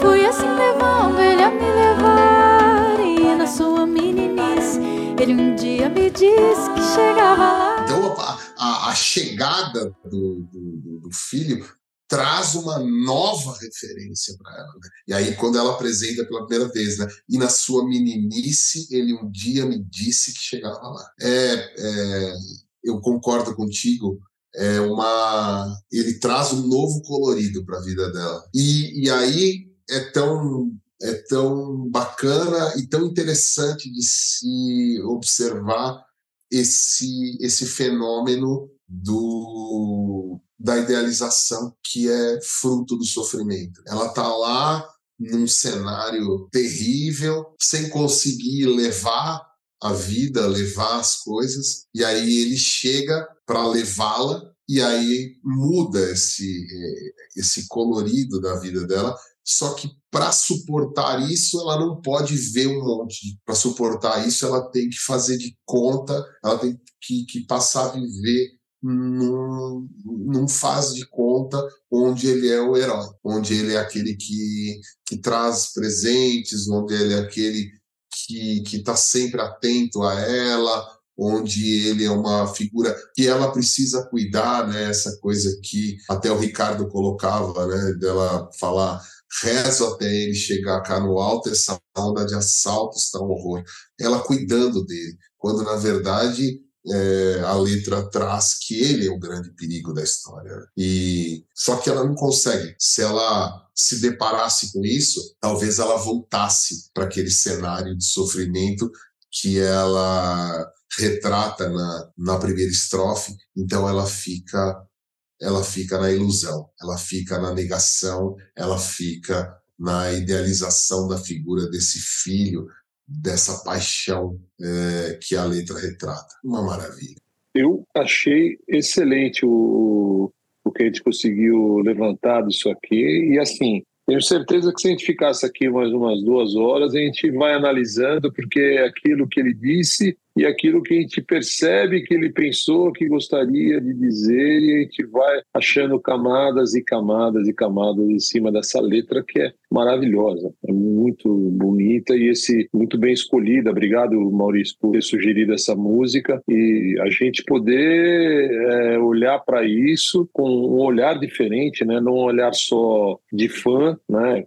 Fui assim levando ele a me levar. E na sua meninice, ele um dia me disse que chegava lá. Então a, a, a chegada do, do, do, filho traz uma nova referência para ela. Né? E aí, quando ela apresenta pela primeira vez, né? E na sua meninice, ele um dia me disse que chegava lá. É, é eu concordo contigo é uma ele traz um novo colorido para a vida dela e, e aí é tão é tão bacana e tão interessante de se observar esse esse fenômeno do da idealização que é fruto do sofrimento ela tá lá num cenário terrível sem conseguir levar a vida, levar as coisas, e aí ele chega para levá-la e aí muda esse eh, esse colorido da vida dela. Só que para suportar isso, ela não pode ver um monte. Para suportar isso, ela tem que fazer de conta, ela tem que, que passar a viver num, num faz de conta onde ele é o herói, onde ele é aquele que, que traz presentes, onde ele é aquele que está sempre atento a ela, onde ele é uma figura que ela precisa cuidar, né? Essa coisa que até o Ricardo colocava, né? Dela falar rezo até ele chegar cá no alto, essa onda de assaltos está um horror. Ela cuidando dele, quando na verdade é, a letra traz que ele é o grande perigo da história. E só que ela não consegue. Se ela se deparasse com isso, talvez ela voltasse para aquele cenário de sofrimento que ela retrata na, na primeira estrofe. Então ela fica ela fica na ilusão, ela fica na negação, ela fica na idealização da figura desse filho, dessa paixão é, que a letra retrata. Uma maravilha. Eu achei excelente o, o que a gente conseguiu levantar disso aqui. E assim, tenho certeza que se a gente ficasse aqui mais umas duas horas, a gente vai analisando, porque aquilo que ele disse e aquilo que a gente percebe que ele pensou, que gostaria de dizer, e a gente vai achando camadas e camadas e camadas em cima dessa letra que é maravilhosa, é muito bonita e esse muito bem escolhida. Obrigado, Maurício, por ter sugerido essa música e a gente poder é, olhar para isso com um olhar diferente, né? Não um olhar só de fã, né?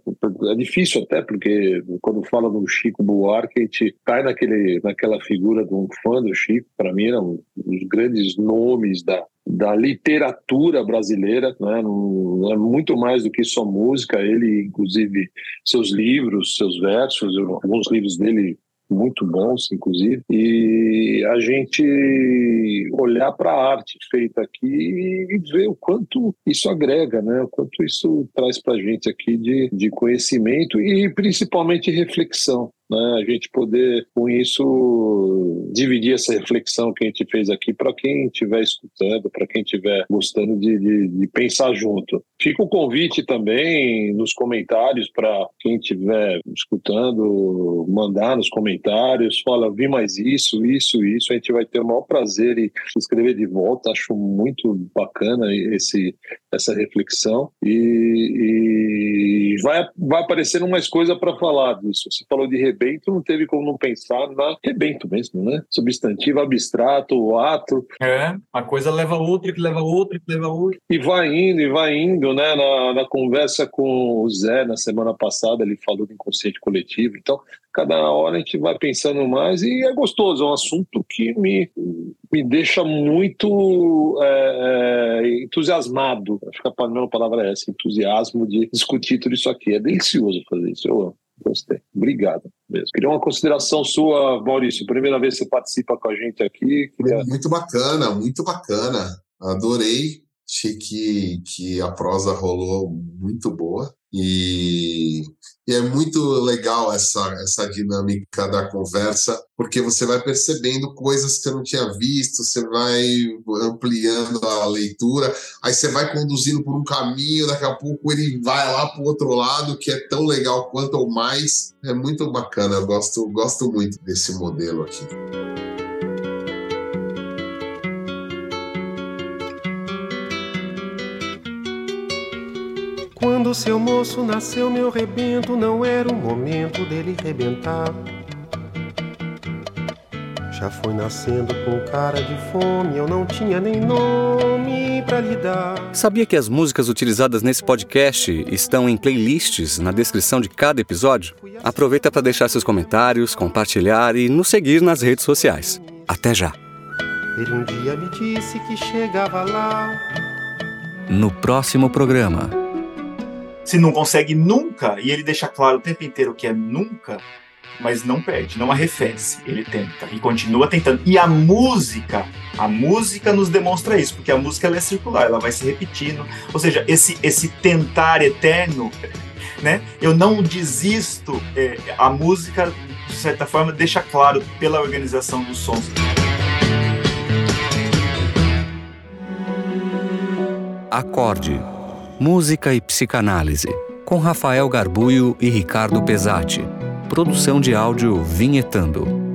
É difícil até porque quando fala do Chico Buarque a gente cai naquele naquela figura um fã do Chico. Para mim, era um dos grandes nomes da da literatura brasileira, né? não, é muito mais do que só música. Ele, inclusive, seus livros, seus versos, alguns livros dele muito bons, inclusive, e a gente olhar para a arte feita aqui e ver o quanto isso agrega, né? O quanto isso traz para a gente aqui de, de conhecimento e principalmente reflexão né? A gente poder, com isso, dividir essa reflexão que a gente fez aqui para quem estiver escutando, para quem estiver gostando de, de, de, pensar junto. Fica o convite também nos comentários para quem estiver escutando, mandar nos comentários, fala, vi mais isso, isso, isso. A gente vai ter o maior prazer em escrever de volta. Acho muito bacana esse, essa reflexão. E, e vai, vai aparecendo mais coisa para falar disso. Você falou de rebento, não teve como não pensar na rebento mesmo, né? Substantivo abstrato, o ato. É, a coisa leva outra, que leva outra, que leva outra. E vai indo, e vai indo, né? Na, na conversa com o Zé na semana passada, ele falou do inconsciente coletivo. Então, cada hora a gente vai pensando mais e é gostoso, é um assunto que me, me deixa muito é, é, entusiasmado. Acho que a palavra é essa, entusiasmo de discutir tudo isso aqui. É delicioso fazer isso, eu amo. Gostei. Obrigado mesmo. Queria uma consideração sua, Maurício. Primeira vez que você participa com a gente aqui. Queria... Muito bacana, muito bacana. Adorei. Achei que, que a prosa rolou muito boa. E, e, é muito legal essa, essa dinâmica da conversa, porque você vai percebendo coisas que você não tinha visto, você vai ampliando a leitura, aí você vai conduzindo por um caminho, daqui a pouco ele vai lá para o outro lado, que é tão legal quanto ou mais. É muito bacana, eu gosto, gosto muito desse modelo aqui. Quando seu moço nasceu, meu rebento, não era o momento dele rebentar. Já foi nascendo com cara de fome, eu não tinha nem nome para lhe dar. Sabia que as músicas utilizadas nesse podcast estão em playlists na descrição de cada episódio? Aproveita para deixar seus comentários, compartilhar e nos seguir nas redes sociais. Até já! Ele um dia me disse que chegava lá. No próximo programa se não consegue nunca, e ele deixa claro o tempo inteiro que é nunca, mas não perde, não arrefece. Ele tenta e continua tentando. E a música, a música nos demonstra isso, porque a música ela é circular, ela vai se repetindo. Ou seja, esse, esse tentar eterno, né? Eu não desisto. É, a música, de certa forma, deixa claro pela organização dos sons. Acorde Música e Psicanálise, com Rafael Garbuio e Ricardo Pesati. Produção de áudio Vinhetando.